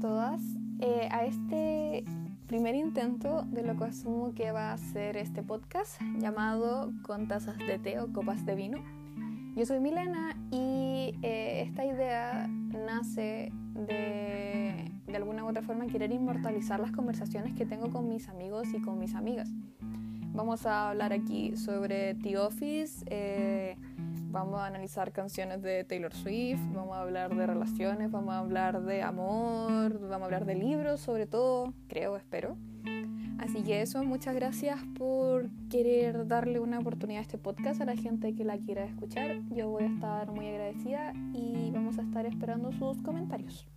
todas eh, a este primer intento de lo que asumo que va a ser este podcast llamado Con tazas de té o copas de vino. Yo soy Milena y eh, esta idea nace de, de alguna u otra forma, querer inmortalizar las conversaciones que tengo con mis amigos y con mis amigas. Vamos a hablar aquí sobre The Office, eh, vamos a analizar canciones de Taylor Swift, vamos a hablar de relaciones, vamos a hablar de amor, vamos a hablar de libros sobre todo, creo, espero. Así que eso, muchas gracias por querer darle una oportunidad a este podcast a la gente que la quiera escuchar. Yo voy a estar muy agradecida y vamos a estar esperando sus comentarios.